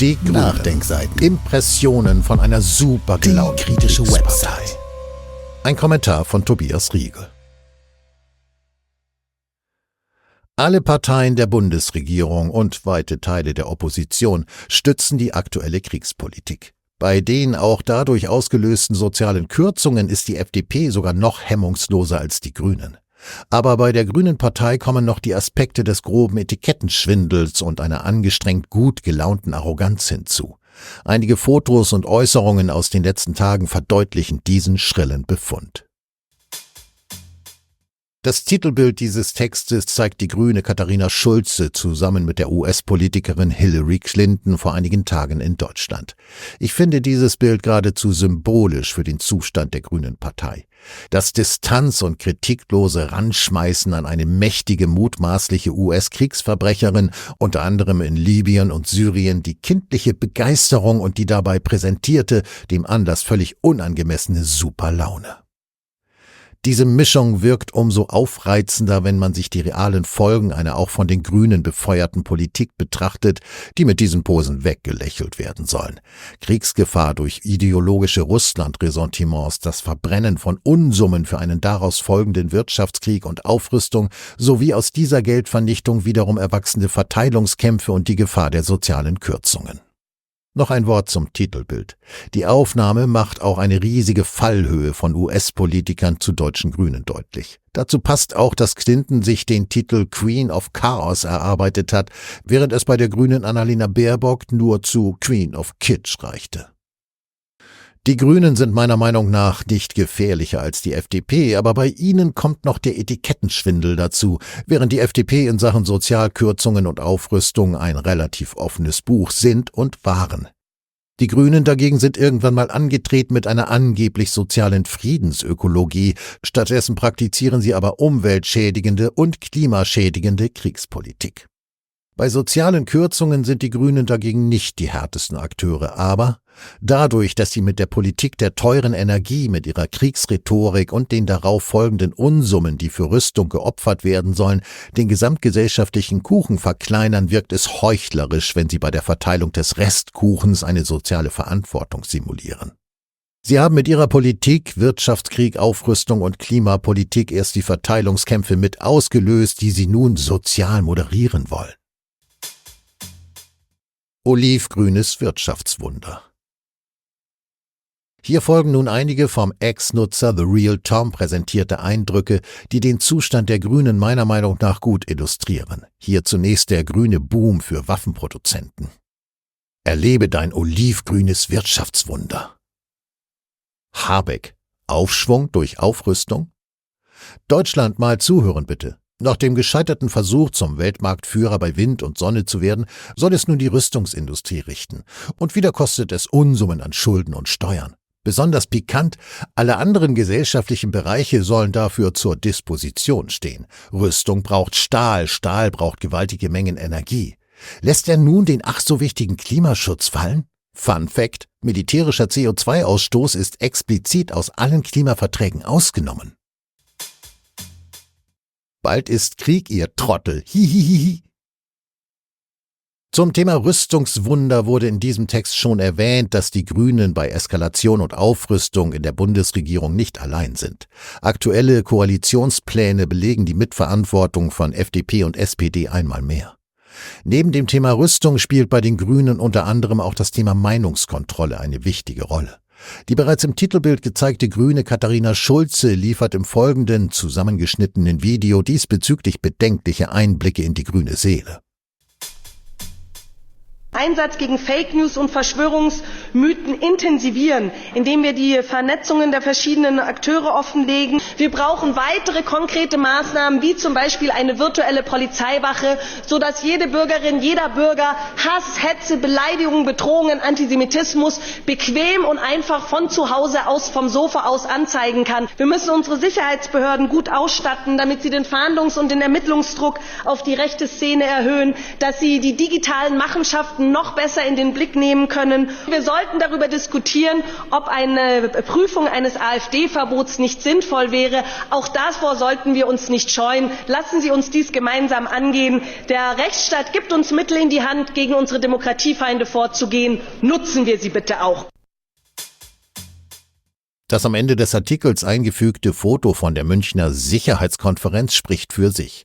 Die Nachdenkseiten. Impressionen von einer super gelaunten kritische Website. Ein Kommentar von Tobias Riegel. Alle Parteien der Bundesregierung und weite Teile der Opposition stützen die aktuelle Kriegspolitik. Bei den auch dadurch ausgelösten sozialen Kürzungen ist die FDP sogar noch hemmungsloser als die Grünen. Aber bei der Grünen Partei kommen noch die Aspekte des groben Etikettenschwindels und einer angestrengt gut gelaunten Arroganz hinzu. Einige Fotos und Äußerungen aus den letzten Tagen verdeutlichen diesen schrillen Befund. Das Titelbild dieses Textes zeigt die grüne Katharina Schulze zusammen mit der US-Politikerin Hillary Clinton vor einigen Tagen in Deutschland. Ich finde dieses Bild geradezu symbolisch für den Zustand der grünen Partei. Das Distanz und kritiklose Ranschmeißen an eine mächtige mutmaßliche US-Kriegsverbrecherin, unter anderem in Libyen und Syrien, die kindliche Begeisterung und die dabei präsentierte, dem Anlass völlig unangemessene Superlaune. Diese Mischung wirkt umso aufreizender, wenn man sich die realen Folgen einer auch von den Grünen befeuerten Politik betrachtet, die mit diesen Posen weggelächelt werden sollen. Kriegsgefahr durch ideologische Russland-Ressentiments, das Verbrennen von Unsummen für einen daraus folgenden Wirtschaftskrieg und Aufrüstung sowie aus dieser Geldvernichtung wiederum erwachsene Verteilungskämpfe und die Gefahr der sozialen Kürzungen. Noch ein Wort zum Titelbild. Die Aufnahme macht auch eine riesige Fallhöhe von US-Politikern zu deutschen Grünen deutlich. Dazu passt auch, dass Clinton sich den Titel Queen of Chaos erarbeitet hat, während es bei der Grünen Annalena Baerbock nur zu Queen of Kitsch reichte. Die Grünen sind meiner Meinung nach nicht gefährlicher als die FDP, aber bei ihnen kommt noch der Etikettenschwindel dazu, während die FDP in Sachen Sozialkürzungen und Aufrüstung ein relativ offenes Buch sind und waren. Die Grünen dagegen sind irgendwann mal angetreten mit einer angeblich sozialen Friedensökologie, stattdessen praktizieren sie aber umweltschädigende und klimaschädigende Kriegspolitik. Bei sozialen Kürzungen sind die Grünen dagegen nicht die härtesten Akteure, aber dadurch, dass sie mit der Politik der teuren Energie, mit ihrer Kriegsrhetorik und den darauf folgenden Unsummen, die für Rüstung geopfert werden sollen, den gesamtgesellschaftlichen Kuchen verkleinern, wirkt es heuchlerisch, wenn sie bei der Verteilung des Restkuchens eine soziale Verantwortung simulieren. Sie haben mit ihrer Politik, Wirtschaftskrieg, Aufrüstung und Klimapolitik erst die Verteilungskämpfe mit ausgelöst, die sie nun sozial moderieren wollen. Olivgrünes Wirtschaftswunder. Hier folgen nun einige vom Ex-Nutzer The Real Tom präsentierte Eindrücke, die den Zustand der Grünen meiner Meinung nach gut illustrieren. Hier zunächst der grüne Boom für Waffenproduzenten. Erlebe dein olivgrünes Wirtschaftswunder. Habeck. Aufschwung durch Aufrüstung? Deutschland mal zuhören bitte. Nach dem gescheiterten Versuch, zum Weltmarktführer bei Wind und Sonne zu werden, soll es nun die Rüstungsindustrie richten. Und wieder kostet es Unsummen an Schulden und Steuern. Besonders pikant, alle anderen gesellschaftlichen Bereiche sollen dafür zur Disposition stehen. Rüstung braucht Stahl, Stahl braucht gewaltige Mengen Energie. Lässt er nun den ach so wichtigen Klimaschutz fallen? Fun Fact, militärischer CO2-Ausstoß ist explizit aus allen Klimaverträgen ausgenommen. Bald ist Krieg, ihr Trottel. Hihihihi. Zum Thema Rüstungswunder wurde in diesem Text schon erwähnt, dass die Grünen bei Eskalation und Aufrüstung in der Bundesregierung nicht allein sind. Aktuelle Koalitionspläne belegen die Mitverantwortung von FDP und SPD einmal mehr. Neben dem Thema Rüstung spielt bei den Grünen unter anderem auch das Thema Meinungskontrolle eine wichtige Rolle. Die bereits im Titelbild gezeigte grüne Katharina Schulze liefert im folgenden zusammengeschnittenen Video diesbezüglich bedenkliche Einblicke in die grüne Seele. Einsatz gegen Fake News und Verschwörungsmythen intensivieren, indem wir die Vernetzungen der verschiedenen Akteure offenlegen. Wir brauchen weitere konkrete Maßnahmen, wie zum Beispiel eine virtuelle Polizeiwache, sodass jede Bürgerin, jeder Bürger Hass, Hetze, Beleidigungen, Bedrohungen, Antisemitismus bequem und einfach von zu Hause aus, vom Sofa aus anzeigen kann. Wir müssen unsere Sicherheitsbehörden gut ausstatten, damit sie den Fahndungs- und den Ermittlungsdruck auf die rechte Szene erhöhen, dass sie die digitalen Machenschaften noch besser in den Blick nehmen können. Wir sollten darüber diskutieren, ob eine Prüfung eines AfD-Verbots nicht sinnvoll wäre. Auch davor sollten wir uns nicht scheuen. Lassen Sie uns dies gemeinsam angehen. Der Rechtsstaat gibt uns Mittel in die Hand, gegen unsere Demokratiefeinde vorzugehen. Nutzen wir sie bitte auch. Das am Ende des Artikels eingefügte Foto von der Münchner Sicherheitskonferenz spricht für sich.